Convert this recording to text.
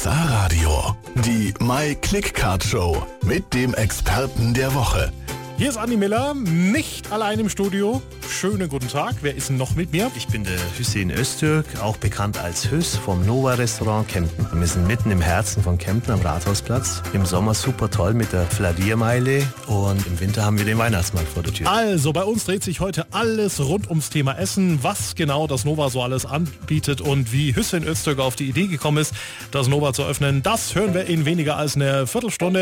RSA Radio. Die My Click Card Show mit dem Experten der Woche. Hier ist Andi Miller, nicht allein im Studio. Schönen guten Tag. Wer ist noch mit mir? Ich bin der Hüseyin Öztürk, auch bekannt als Hüss vom Nova Restaurant Kempten. Wir sind mitten im Herzen von Kempten am Rathausplatz. Im Sommer super toll mit der Fladiermeile und im Winter haben wir den Weihnachtsmarkt vor der Tür. Also, bei uns dreht sich heute alles rund ums Thema Essen, was genau das Nova so alles anbietet und wie Hüseyin Öztürk auf die Idee gekommen ist, das Nova zu öffnen. Das hören wir in weniger als einer Viertelstunde.